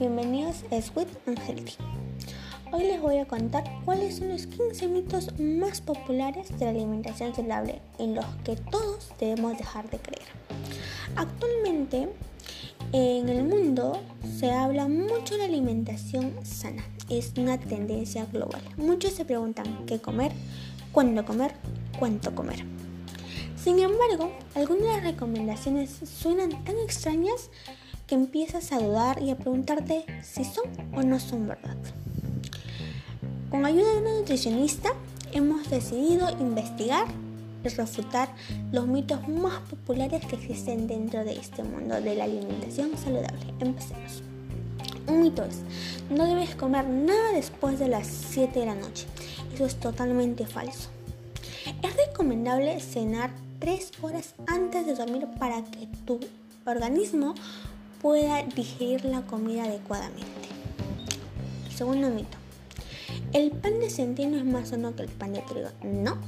bienvenidos a Sweet and Healthy. Hoy les voy a contar cuáles son los 15 mitos más populares de la alimentación saludable en los que todos debemos dejar de creer. Actualmente en el mundo se habla mucho de alimentación sana, es una tendencia global. Muchos se preguntan qué comer, cuándo comer, cuánto comer. Sin embargo, algunas de las recomendaciones suenan tan extrañas que empiezas a dudar y a preguntarte si son o no son verdad. Con ayuda de una nutricionista hemos decidido investigar y refutar los mitos más populares que existen dentro de este mundo de la alimentación saludable. Empecemos. Un mito es, no debes comer nada después de las 7 de la noche. Eso es totalmente falso. Es recomendable cenar 3 horas antes de dormir para que tu organismo pueda digerir la comida adecuadamente. segundo mito. El pan de centeno es más sano que el pan de trigo. No,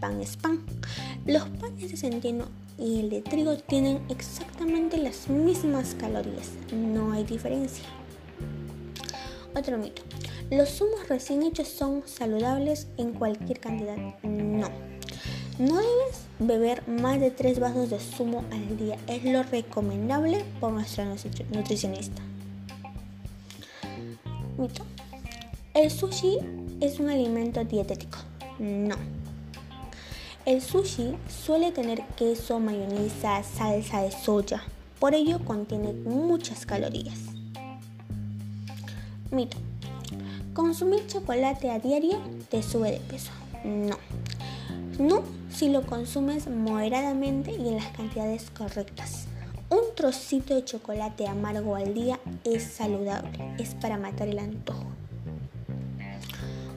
pan es pan. Los panes de centeno y el de trigo tienen exactamente las mismas calorías. No hay diferencia. Otro mito. Los zumos recién hechos son saludables en cualquier cantidad. No. No debes beber más de 3 vasos de zumo al día. Es lo recomendable por nuestra nutricionista. Mito. ¿El sushi es un alimento dietético? No. El sushi suele tener queso, mayonesa, salsa de soya. Por ello contiene muchas calorías. Mito. ¿Consumir chocolate a diario te sube de peso? No. No si lo consumes moderadamente y en las cantidades correctas. Un trocito de chocolate amargo al día es saludable, es para matar el antojo.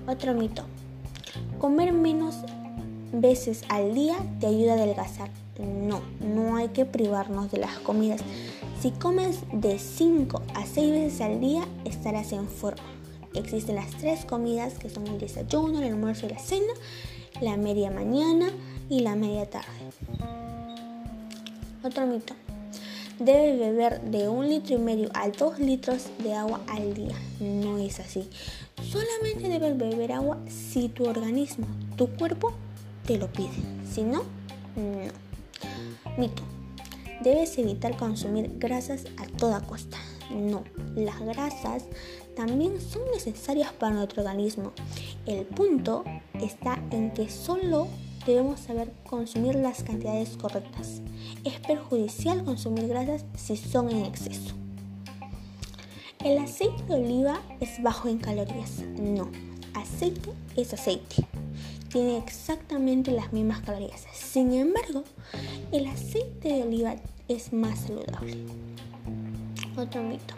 Otro mito. Comer menos veces al día te ayuda a adelgazar. No, no hay que privarnos de las comidas. Si comes de 5 a 6 veces al día, estarás en forma. Existen las tres comidas que son el desayuno, el almuerzo y la cena la media mañana y la media tarde. Otro mito. Debe beber de un litro y medio a dos litros de agua al día. No es así. Solamente debes beber agua si tu organismo, tu cuerpo, te lo pide. Si no, no. Mito. Debes evitar consumir grasas a toda costa. No, las grasas también son necesarias para nuestro organismo. El punto está en que solo debemos saber consumir las cantidades correctas. Es perjudicial consumir grasas si son en exceso. ¿El aceite de oliva es bajo en calorías? No, aceite es aceite. Tiene exactamente las mismas calorías. Sin embargo, el aceite de oliva es más saludable. Otro mito.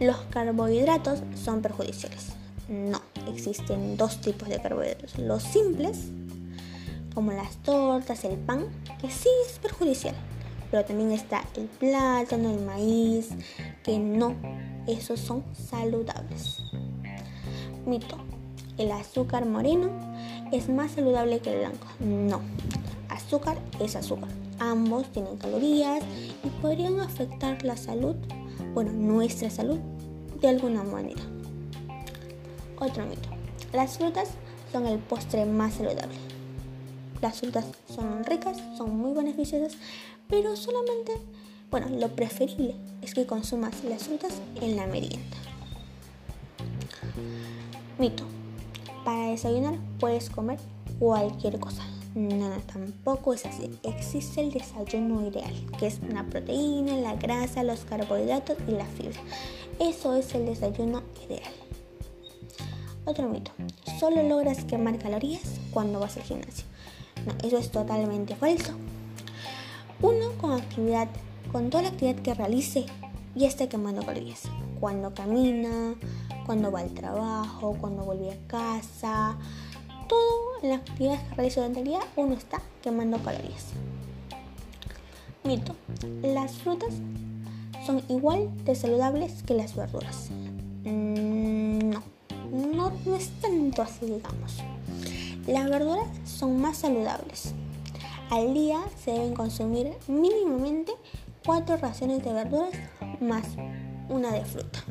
Los carbohidratos son perjudiciales. No, existen dos tipos de carbohidratos. Los simples, como las tortas, el pan, que sí es perjudicial. Pero también está el plátano, el maíz, que no, esos son saludables. Mito, el azúcar moreno es más saludable que el blanco. No, azúcar es azúcar. Ambos tienen calorías y podrían afectar la salud, bueno, nuestra salud, de alguna manera. Otro mito. Las frutas son el postre más saludable. Las frutas son ricas, son muy beneficiosas, pero solamente, bueno, lo preferible es que consumas las frutas en la merienda. Mito. Para desayunar puedes comer cualquier cosa. No, tampoco es así. Existe el desayuno ideal, que es una proteína, la grasa, los carbohidratos y la fibra. Eso es el desayuno ideal. Otro mito. Solo logras quemar calorías cuando vas al gimnasio. No, eso es totalmente falso. Uno con actividad, con toda la actividad que realice, ya está quemando calorías. Cuando camina, cuando va al trabajo, cuando vuelve a casa, todo en las actividades que realiza durante el día uno está quemando calorías. Mito. Las frutas son igual de saludables que las verduras. Mm, no, no, no es tanto así, digamos. Las verduras son más saludables. Al día se deben consumir mínimamente 4 raciones de verduras más una de fruta.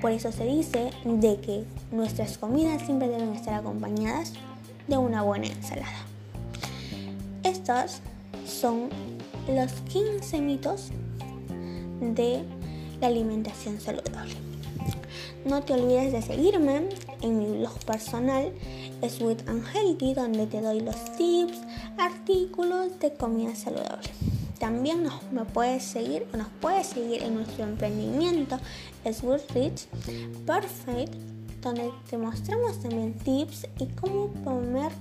Por eso se dice de que nuestras comidas siempre deben estar acompañadas de una buena ensalada. Estos son los 15 mitos de la alimentación saludable. No te olvides de seguirme en mi blog personal Sweet and Healthy donde te doy los tips, artículos de comida saludable. También nos, puedes seguir o nos puedes seguir en nuestro emprendimiento Sweet Rich Perfect donde te mostramos también tips y cómo comer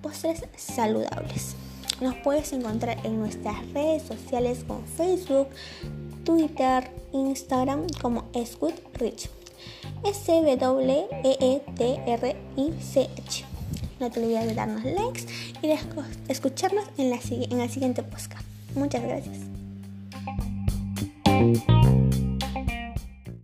postres saludables. Nos puedes encontrar en nuestras redes sociales como Facebook, Twitter, Instagram como Sweet Rich. S-W-E-E-T-R-I-C-H. No te olvides de darnos likes y de escucharnos en, la, en el siguiente podcast. Muchas gracias.